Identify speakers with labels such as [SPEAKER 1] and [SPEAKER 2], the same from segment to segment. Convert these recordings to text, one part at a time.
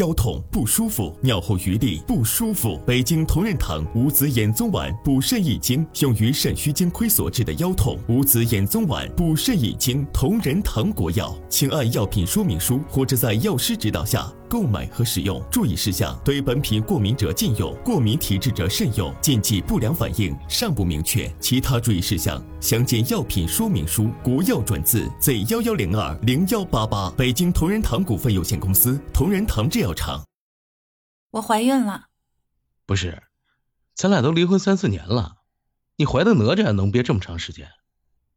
[SPEAKER 1] 腰痛不舒服，尿后余沥不舒服。北京同仁堂五子衍宗丸补肾益精，用于肾虚精亏所致的腰痛。五子衍宗丸补肾益精，同仁堂国药，请按药品说明书或者在药师指导下购买和使用。注意事项：对本品过敏者禁用，过敏体质者慎用。禁忌不良反应尚不明确。其他注意事项详见药品说明书。国药准字 Z 幺幺零二零幺八八。北京同仁堂股份有限公司。同仁堂制药厂。
[SPEAKER 2] 我怀孕了。
[SPEAKER 3] 不是，咱俩都离婚三四年了，你怀的哪吒能憋这么长时间？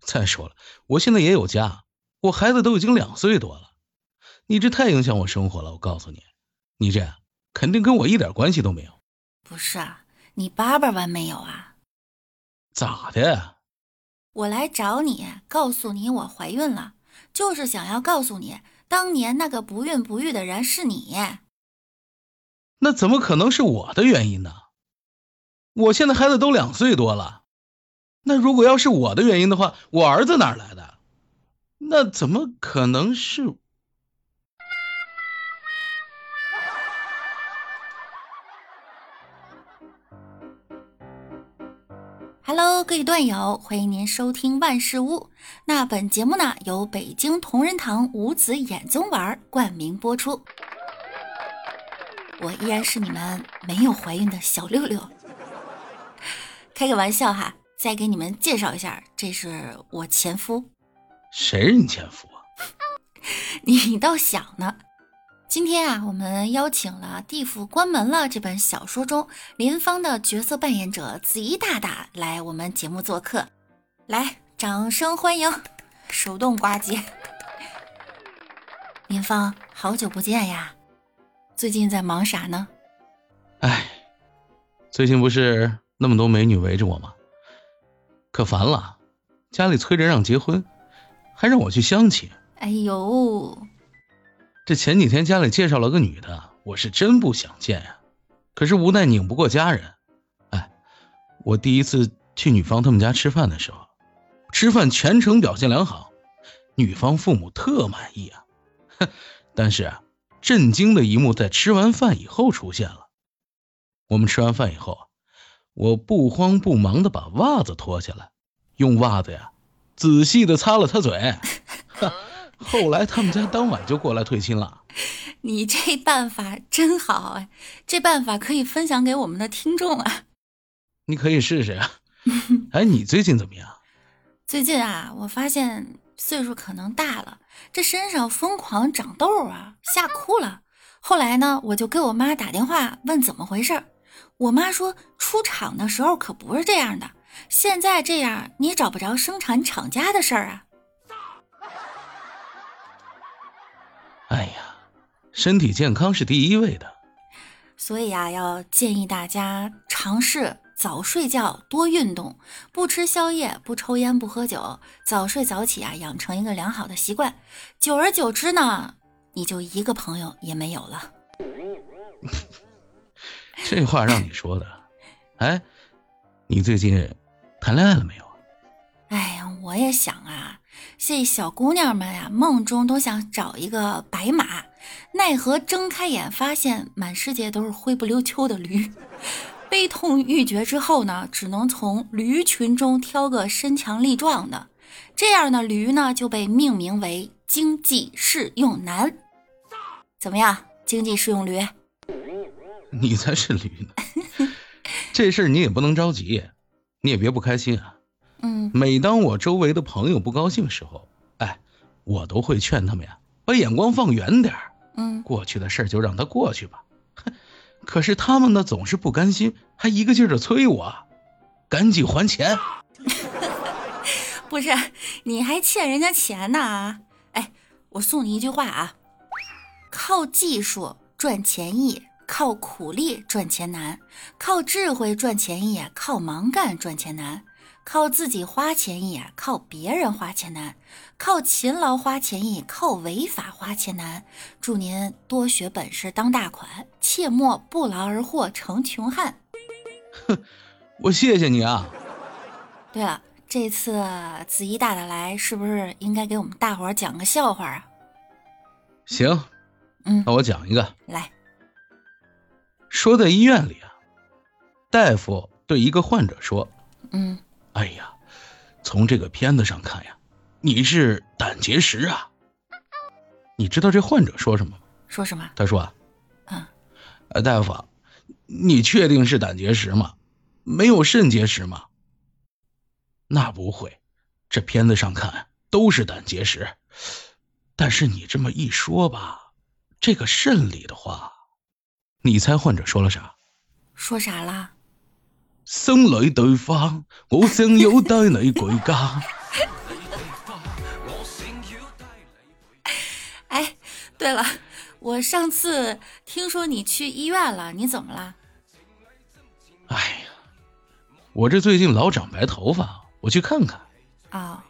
[SPEAKER 3] 再说了，我现在也有家，我孩子都已经两岁多了，你这太影响我生活了。我告诉你，你这肯定跟我一点关系都没有。
[SPEAKER 2] 不是啊，你叭叭完没有啊？
[SPEAKER 3] 咋的？
[SPEAKER 2] 我来找你，告诉你我怀孕了，就是想要告诉你。当年那个不孕不育的人是你，
[SPEAKER 3] 那怎么可能是我的原因呢？我现在孩子都两岁多了，那如果要是我的原因的话，我儿子哪来的？那怎么可能是
[SPEAKER 2] ？Hello，各位段友，欢迎您收听万事屋。那本节目呢，由北京同仁堂五子衍宗丸冠名播出。我依然是你们没有怀孕的小六六。开个玩笑哈，再给你们介绍一下，这是我前夫。
[SPEAKER 3] 谁是你前夫啊？
[SPEAKER 2] 你倒想呢。今天啊，我们邀请了《地府关门了》这本小说中林芳的角色扮演者子怡大大来我们节目做客，来，掌声欢迎！手动挂机。林芳，好久不见呀，最近在忙啥呢？
[SPEAKER 3] 哎，最近不是那么多美女围着我吗？可烦了，家里催着让结婚，还让我去相亲。
[SPEAKER 2] 哎呦！
[SPEAKER 3] 这前几天家里介绍了个女的，我是真不想见呀，可是无奈拧不过家人。哎，我第一次去女方他们家吃饭的时候，吃饭全程表现良好，女方父母特满意啊。哼，但是啊，震惊的一幕在吃完饭以后出现了。我们吃完饭以后，我不慌不忙的把袜子脱下来，用袜子呀仔细的擦了擦嘴。后来他们家当晚就过来退亲了，
[SPEAKER 2] 你这办法真好哎，这办法可以分享给我们的听众啊。
[SPEAKER 3] 你可以试试啊。哎，你最近怎么样？
[SPEAKER 2] 最近啊，我发现岁数可能大了，这身上疯狂长痘啊，吓哭了。后来呢，我就给我妈打电话问怎么回事儿，我妈说出厂的时候可不是这样的，现在这样你找不着生产厂家的事儿啊。
[SPEAKER 3] 哎呀，身体健康是第一位的，
[SPEAKER 2] 所以啊，要建议大家尝试早睡觉、多运动，不吃宵夜、不抽烟、不喝酒，早睡早起啊，养成一个良好的习惯。久而久之呢，你就一个朋友也没有了。
[SPEAKER 3] 这话让你说的，哎，你最近谈恋爱了没有？
[SPEAKER 2] 哎呀，我也想啊。这小姑娘们呀，梦中都想找一个白马，奈何睁开眼发现满世界都是灰不溜秋的驴。悲痛欲绝之后呢，只能从驴群中挑个身强力壮的，这样的驴呢就被命名为经济适用男。怎么样，经济适用驴？
[SPEAKER 3] 你才是驴呢！这事你也不能着急，你也别不开心啊。
[SPEAKER 2] 嗯，
[SPEAKER 3] 每当我周围的朋友不高兴时候，哎，我都会劝他们呀，把眼光放远点儿。
[SPEAKER 2] 嗯，
[SPEAKER 3] 过去的事儿就让它过去吧。哼，可是他们呢总是不甘心，还一个劲儿的催我，赶紧还钱。
[SPEAKER 2] 不是，你还欠人家钱呢啊？哎，我送你一句话啊：靠技术赚钱易，靠苦力赚钱难；靠智慧赚钱易，靠蛮干赚钱难。靠自己花钱易，靠别人花钱难；靠勤劳花钱易，靠违法花钱难。祝您多学本事当大款，切莫不劳而获成穷汉。
[SPEAKER 3] 哼，我谢谢你啊。
[SPEAKER 2] 对了，这次子怡大大来，是不是应该给我们大伙儿讲个笑话啊？
[SPEAKER 3] 行，
[SPEAKER 2] 嗯，
[SPEAKER 3] 那我讲一个。
[SPEAKER 2] 来，
[SPEAKER 3] 说在医院里啊，大夫对一个患者说：“
[SPEAKER 2] 嗯，
[SPEAKER 3] 哎呀，从这个片子上看呀，你是胆结石啊。”你知道这患者说什么吗？
[SPEAKER 2] 说什么？
[SPEAKER 3] 他说：“啊，
[SPEAKER 2] 嗯，
[SPEAKER 3] 呃，大夫，你确定是胆结石吗？没有肾结石吗？”那不会，这片子上看都是胆结石。但是你这么一说吧，这个肾里的话，你猜患者说了啥？
[SPEAKER 2] 说啥啦？
[SPEAKER 3] 生来对方，我想要带你回家。
[SPEAKER 2] 哎，对了，我上次听说你去医院了，你怎么了？
[SPEAKER 3] 哎呀，我这最近老长白头发，我去看看。
[SPEAKER 2] 哦，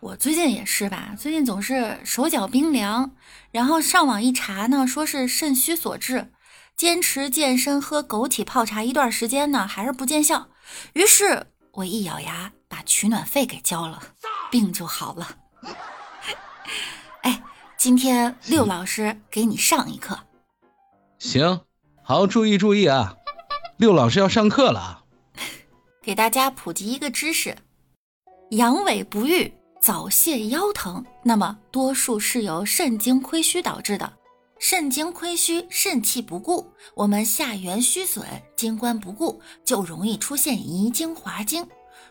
[SPEAKER 2] 我最近也是吧，最近总是手脚冰凉，然后上网一查呢，说是肾虚所致。坚持健身、喝枸杞泡茶一段时间呢，还是不见效。于是我一咬牙，把取暖费给交了，病就好了。哎，今天六老师给你上一课。
[SPEAKER 3] 行，好，注意注意啊！六老师要上课了，
[SPEAKER 2] 给大家普及一个知识：阳痿不育、早泄、腰疼，那么多数是由肾精亏虚导致的。肾精亏虚，肾气不固，我们下元虚损，精关不固，就容易出现遗精滑精。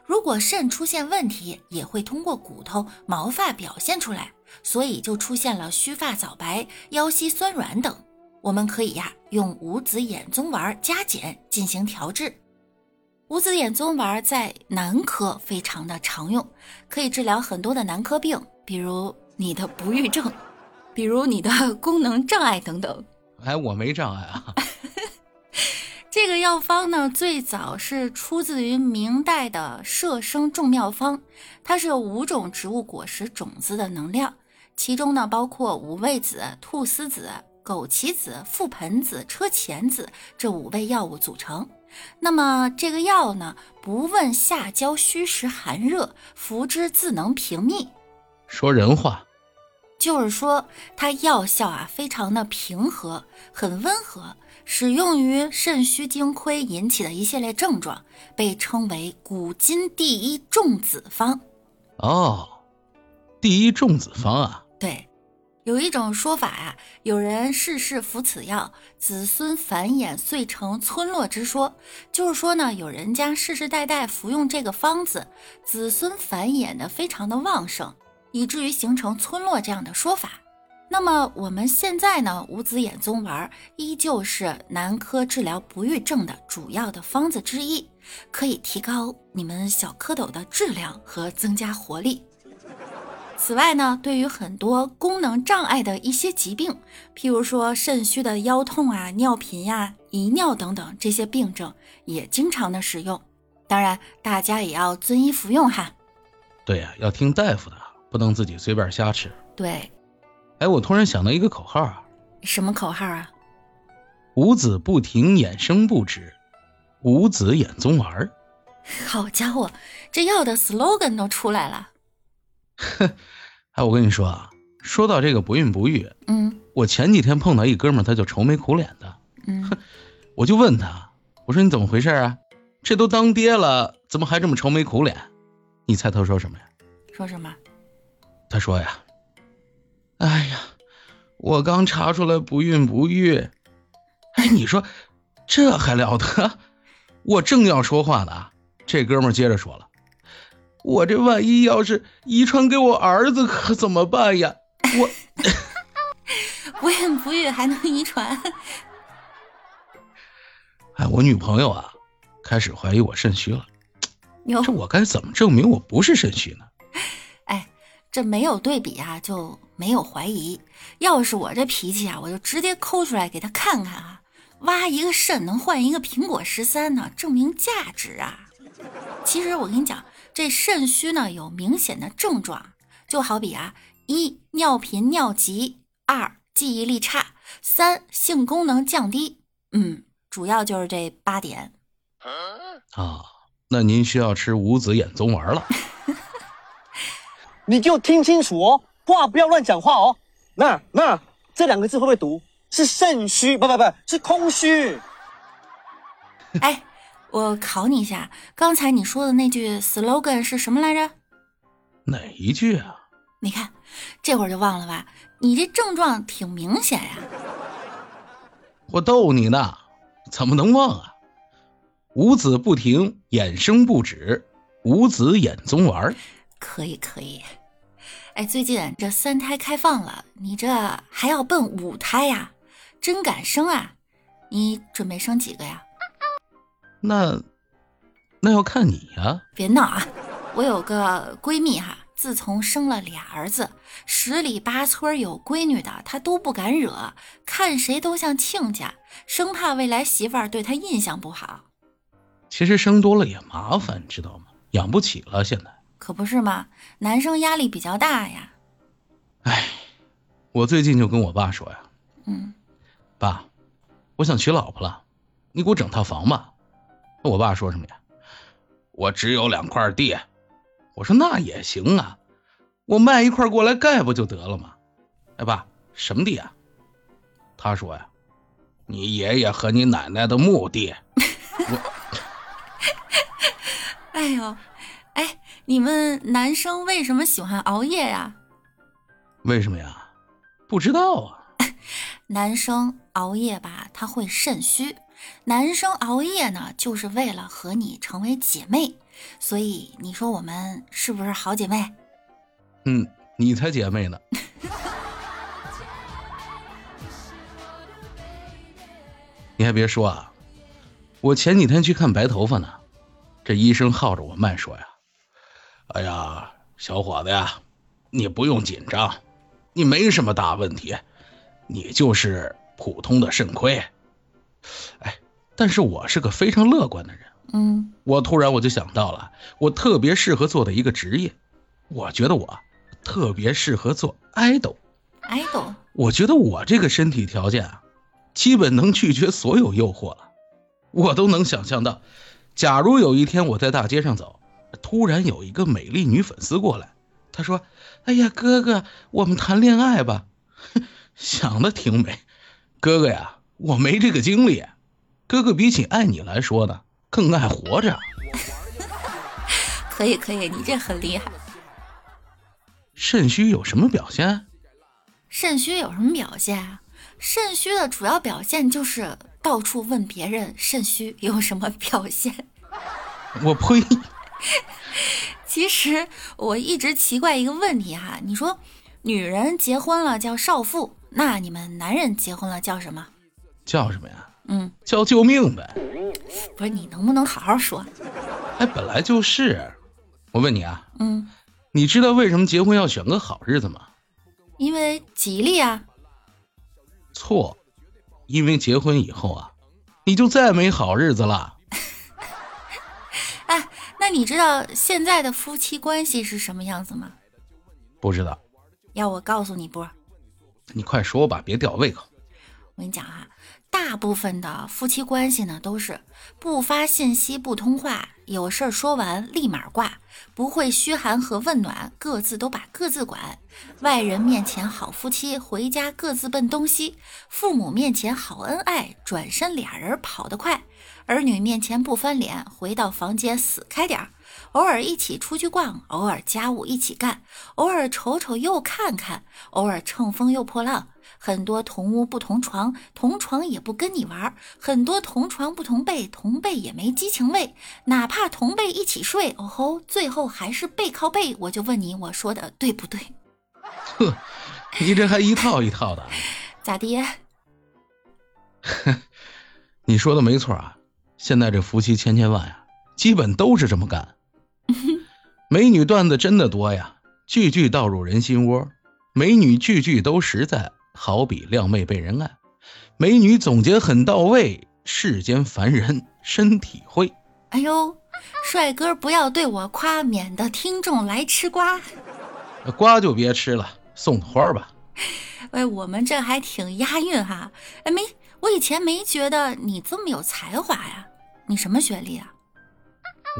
[SPEAKER 2] 如果肾出现问题，也会通过骨头、毛发表现出来，所以就出现了须发早白、腰膝酸软等。我们可以呀，用五子衍宗丸加减进行调治。五子衍宗丸在男科非常的常用，可以治疗很多的男科病，比如你的不育症。比如你的功能障碍等等，
[SPEAKER 3] 哎，我没障碍啊。
[SPEAKER 2] 这个药方呢，最早是出自于明代的《摄生众妙方》，它是有五种植物果实种子的能量，其中呢包括五味子、菟丝子、枸杞子、覆盆子、车前子这五味药物组成。那么这个药呢，不问下焦虚实寒热，服之自能平秘。
[SPEAKER 3] 说人话。
[SPEAKER 2] 就是说，它药效啊非常的平和，很温和，使用于肾虚精亏引起的一系列症状，被称为古今第一重子方。
[SPEAKER 3] 哦，第一重子方啊。
[SPEAKER 2] 对，有一种说法啊，有人世世服此药，子孙繁衍，遂成村落之说。就是说呢，有人家世世代代服用这个方子，子孙繁衍的非常的旺盛。以至于形成村落这样的说法。那么我们现在呢，五子衍宗丸依旧是男科治疗不育症的主要的方子之一，可以提高你们小蝌蚪的质量和增加活力。此外呢，对于很多功能障碍的一些疾病，譬如说肾虚的腰痛啊、尿频呀、遗尿等等这些病症，也经常的使用。当然，大家也要遵医服用哈。
[SPEAKER 3] 对呀，要听大夫的。不能自己随便瞎吃。
[SPEAKER 2] 对，
[SPEAKER 3] 哎，我突然想到一个口号啊！
[SPEAKER 2] 什么口号啊？
[SPEAKER 3] 五子不停，衍生不止，五子衍宗丸。
[SPEAKER 2] 好家伙，这药的 slogan 都出来了。
[SPEAKER 3] 哼，哎，我跟你说啊，说到这个不孕不育，
[SPEAKER 2] 嗯，
[SPEAKER 3] 我前几天碰到一哥们，他就愁眉苦脸的。
[SPEAKER 2] 嗯，
[SPEAKER 3] 我就问他，我说你怎么回事啊？这都当爹了，怎么还这么愁眉苦脸？你猜他说什么呀？
[SPEAKER 2] 说什么？
[SPEAKER 3] 他说呀：“哎呀，我刚查出来不孕不育。哎，你说这还了得？我正要说话呢，这哥们接着说了：我这万一要是遗传给我儿子，可怎么办呀？我
[SPEAKER 2] 不孕不育还能遗传？
[SPEAKER 3] 哎，我女朋友啊，开始怀疑我肾虚了。这我该怎么证明我不是肾虚呢？”
[SPEAKER 2] 这没有对比啊，就没有怀疑。要是我这脾气啊，我就直接抠出来给他看看啊，挖一个肾能换一个苹果十三呢，证明价值啊。其实我跟你讲，这肾虚呢有明显的症状，就好比啊，一尿频尿急，二记忆力差，三性功能降低。嗯，主要就是这八点。
[SPEAKER 3] 啊，那您需要吃五子衍宗丸了。
[SPEAKER 4] 你给我听清楚哦，话不要乱讲话哦。那那这两个字会不会读？是肾虚，不不不是空虚。
[SPEAKER 2] 哎，我考你一下，刚才你说的那句 slogan 是什么来着？
[SPEAKER 3] 哪一句啊？
[SPEAKER 2] 你看，这会儿就忘了吧？你这症状挺明显呀。
[SPEAKER 3] 我逗你呢，怎么能忘啊？五子不停，衍生不止，五子眼中丸。
[SPEAKER 2] 可以可以。哎，最近这三胎开放了，你这还要奔五胎呀？真敢生啊！你准备生几个呀？
[SPEAKER 3] 那那要看你呀。
[SPEAKER 2] 别闹啊！我有个闺蜜哈，自从生了俩儿子，十里八村有闺女的，她都不敢惹，看谁都像亲家，生怕未来媳妇儿对她印象不好。
[SPEAKER 3] 其实生多了也麻烦，知道吗？养不起了，现在。
[SPEAKER 2] 可不是嘛？男生压力比较大呀。
[SPEAKER 3] 哎，我最近就跟我爸说呀，
[SPEAKER 2] 嗯，
[SPEAKER 3] 爸，我想娶老婆了，你给我整套房吧。那我爸说什么呀？我只有两块地。我说那也行啊，我卖一块过来盖不就得了吗？哎，爸，什么地啊？他说呀，你爷爷和你奶奶的墓地。我，
[SPEAKER 2] 哎呦，哎。你们男生为什么喜欢熬夜呀？
[SPEAKER 3] 为什么呀？不知道啊。
[SPEAKER 2] 男生熬夜吧，他会肾虚。男生熬夜呢，就是为了和你成为姐妹。所以你说我们是不是好姐妹？
[SPEAKER 3] 嗯，你才姐妹呢。你还别说啊，我前几天去看白头发呢，这医生耗着我慢说呀。哎呀，小伙子呀，你不用紧张，你没什么大问题，你就是普通的肾亏。哎，但是我是个非常乐观的人，
[SPEAKER 2] 嗯，
[SPEAKER 3] 我突然我就想到了，我特别适合做的一个职业，我觉得我特别适合做爱豆。
[SPEAKER 2] 爱豆，
[SPEAKER 3] 我觉得我这个身体条件啊，基本能拒绝所有诱惑了。我都能想象到，假如有一天我在大街上走。突然有一个美丽女粉丝过来，她说：“哎呀，哥哥，我们谈恋爱吧。”想的挺美，哥哥呀，我没这个精力。哥哥比起爱你来说呢，更爱活着。
[SPEAKER 2] 可以可以，你这很厉害。
[SPEAKER 3] 肾虚有什么表现？
[SPEAKER 2] 肾虚有什么表现啊？肾虚的主要表现就是到处问别人肾虚有什么表现。
[SPEAKER 3] 我呸！
[SPEAKER 2] 其实我一直奇怪一个问题哈，你说女人结婚了叫少妇，那你们男人结婚了叫什么？
[SPEAKER 3] 叫什么呀？
[SPEAKER 2] 嗯，
[SPEAKER 3] 叫救命呗。
[SPEAKER 2] 不是你能不能好好说？
[SPEAKER 3] 哎，本来就是。我问你
[SPEAKER 2] 啊，嗯，
[SPEAKER 3] 你知道为什么结婚要选个好日子吗？
[SPEAKER 2] 因为吉利啊。
[SPEAKER 3] 错，因为结婚以后啊，你就再没好日子了。
[SPEAKER 2] 那你知道现在的夫妻关系是什么样子吗？
[SPEAKER 3] 不知道，
[SPEAKER 2] 要我告诉你不？
[SPEAKER 3] 你快说吧，别吊胃口。
[SPEAKER 2] 我跟你讲哈，大部分的夫妻关系呢都是不发信息、不通话，有事儿说完立马挂，不会嘘寒和问暖，各自都把各自管。外人面前好夫妻，回家各自奔东西；父母面前好恩爱，转身俩人跑得快。儿女面前不翻脸，回到房间死开点儿。偶尔一起出去逛，偶尔家务一起干，偶尔瞅瞅又看看，偶尔乘风又破浪。很多同屋不同床，同床也不跟你玩。很多同床不同被，同被也没激情味。哪怕同被一起睡，哦吼，最后还是背靠背。我就问你，我说的对不对？
[SPEAKER 3] 呵，你这还一套一套的，
[SPEAKER 2] 咋的？
[SPEAKER 3] 你说的没错啊。现在这夫妻千千万呀，基本都是这么干。美女段子真的多呀，句句道入人心窝。美女句句都实在，好比靓妹被人爱。美女总结很到位，世间凡人深体会。
[SPEAKER 2] 哎呦，帅哥不要对我夸，免得听众来吃瓜。
[SPEAKER 3] 瓜就别吃了，送花吧。
[SPEAKER 2] 哎，我们这还挺押韵哈。哎，没，我以前没觉得你这么有才华呀。你什么学历啊？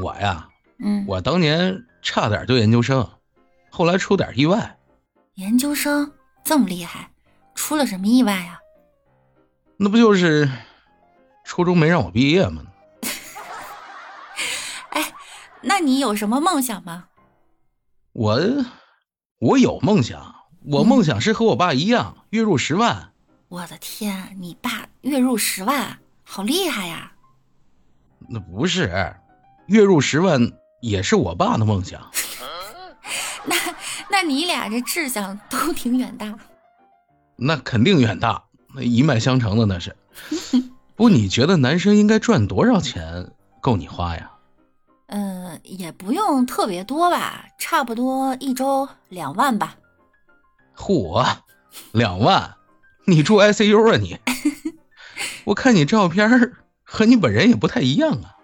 [SPEAKER 3] 我呀，
[SPEAKER 2] 嗯，
[SPEAKER 3] 我当年差点就研究生，后来出点意外。
[SPEAKER 2] 研究生这么厉害，出了什么意外呀？
[SPEAKER 3] 那不就是初中没让我毕业吗？
[SPEAKER 2] 哎那你有什么梦想吗？
[SPEAKER 3] 我我有梦想，我梦想是和我爸一样，月入十万。
[SPEAKER 2] 我的天，你爸月入十万，好厉害呀！
[SPEAKER 3] 那不是，月入十万也是我爸的梦想。
[SPEAKER 2] 那那你俩这志向都挺远大。
[SPEAKER 3] 那肯定远大，那一脉相承的那是。不，你觉得男生应该赚多少钱够你花呀？
[SPEAKER 2] 嗯，也不用特别多吧，差不多一周两万吧。
[SPEAKER 3] 嚯，两万？你住 ICU 啊你？我看你照片和你本人也不太一样啊。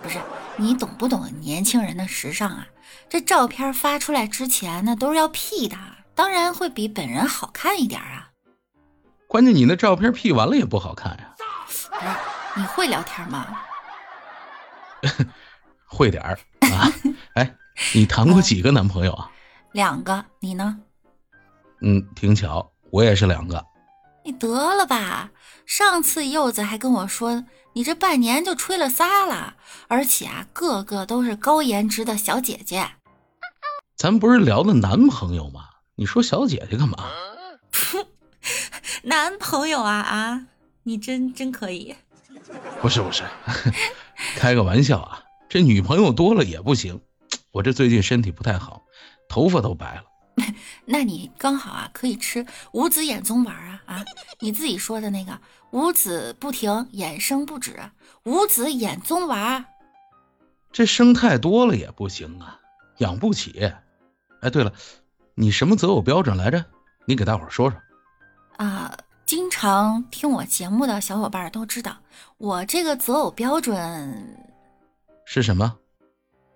[SPEAKER 2] 不是，你懂不懂年轻人的时尚啊？这照片发出来之前呢，都是要 P 的，当然会比本人好看一点啊。
[SPEAKER 3] 关键你那照片 P 完了也不好看呀。
[SPEAKER 2] 不是，你会聊天吗？
[SPEAKER 3] 会点儿啊。哎，你谈过几个男朋友啊？
[SPEAKER 2] 两个，你呢？
[SPEAKER 3] 嗯，挺巧，我也是两个。
[SPEAKER 2] 你得了吧！上次柚子还跟我说，你这半年就吹了仨了，而且啊，个个都是高颜值的小姐姐。
[SPEAKER 3] 咱不是聊的男朋友吗？你说小姐姐干嘛？
[SPEAKER 2] 男朋友啊啊！你真真可以。
[SPEAKER 3] 不是不是，开个玩笑啊！这女朋友多了也不行，我这最近身体不太好，头发都白了。
[SPEAKER 2] 那你刚好啊，可以吃五子衍宗丸啊啊！你自己说的那个五子不停，衍生不止，五子衍宗丸。
[SPEAKER 3] 这生太多了也不行啊，养不起。哎，对了，你什么择偶标准来着？你给大伙说说。
[SPEAKER 2] 啊，经常听我节目的小伙伴都知道，我这个择偶标准
[SPEAKER 3] 是什么？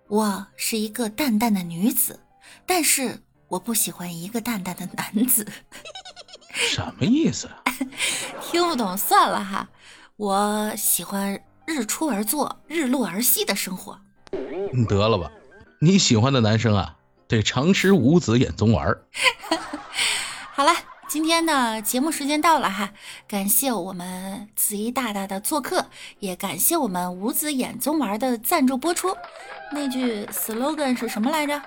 [SPEAKER 2] 我是一个淡淡的女子，但是。我不喜欢一个淡淡的男子，
[SPEAKER 3] 什么意思？
[SPEAKER 2] 听不懂算了哈。我喜欢日出而作，日落而息的生活。
[SPEAKER 3] 你得了吧，你喜欢的男生啊，得常吃五子衍宗丸。
[SPEAKER 2] 好了，今天的节目时间到了哈，感谢我们子怡大大的做客，也感谢我们五子衍宗丸的赞助播出。那句 slogan 是什么来着？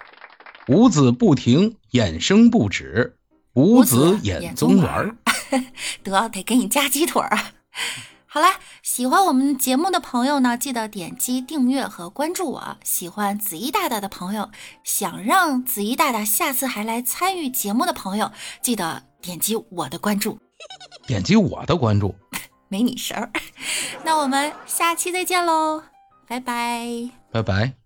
[SPEAKER 3] 五子不停，衍生不止。五子衍宗丸，
[SPEAKER 2] 得得给你加鸡腿啊！好了，喜欢我们节目的朋友呢，记得点击订阅和关注我。喜欢子怡大大的朋友，想让子怡大大下次还来参与节目的朋友，记得点击我的关注。
[SPEAKER 3] 点击我的关注，
[SPEAKER 2] 没你事儿。那我们下期再见喽，拜拜，
[SPEAKER 3] 拜拜。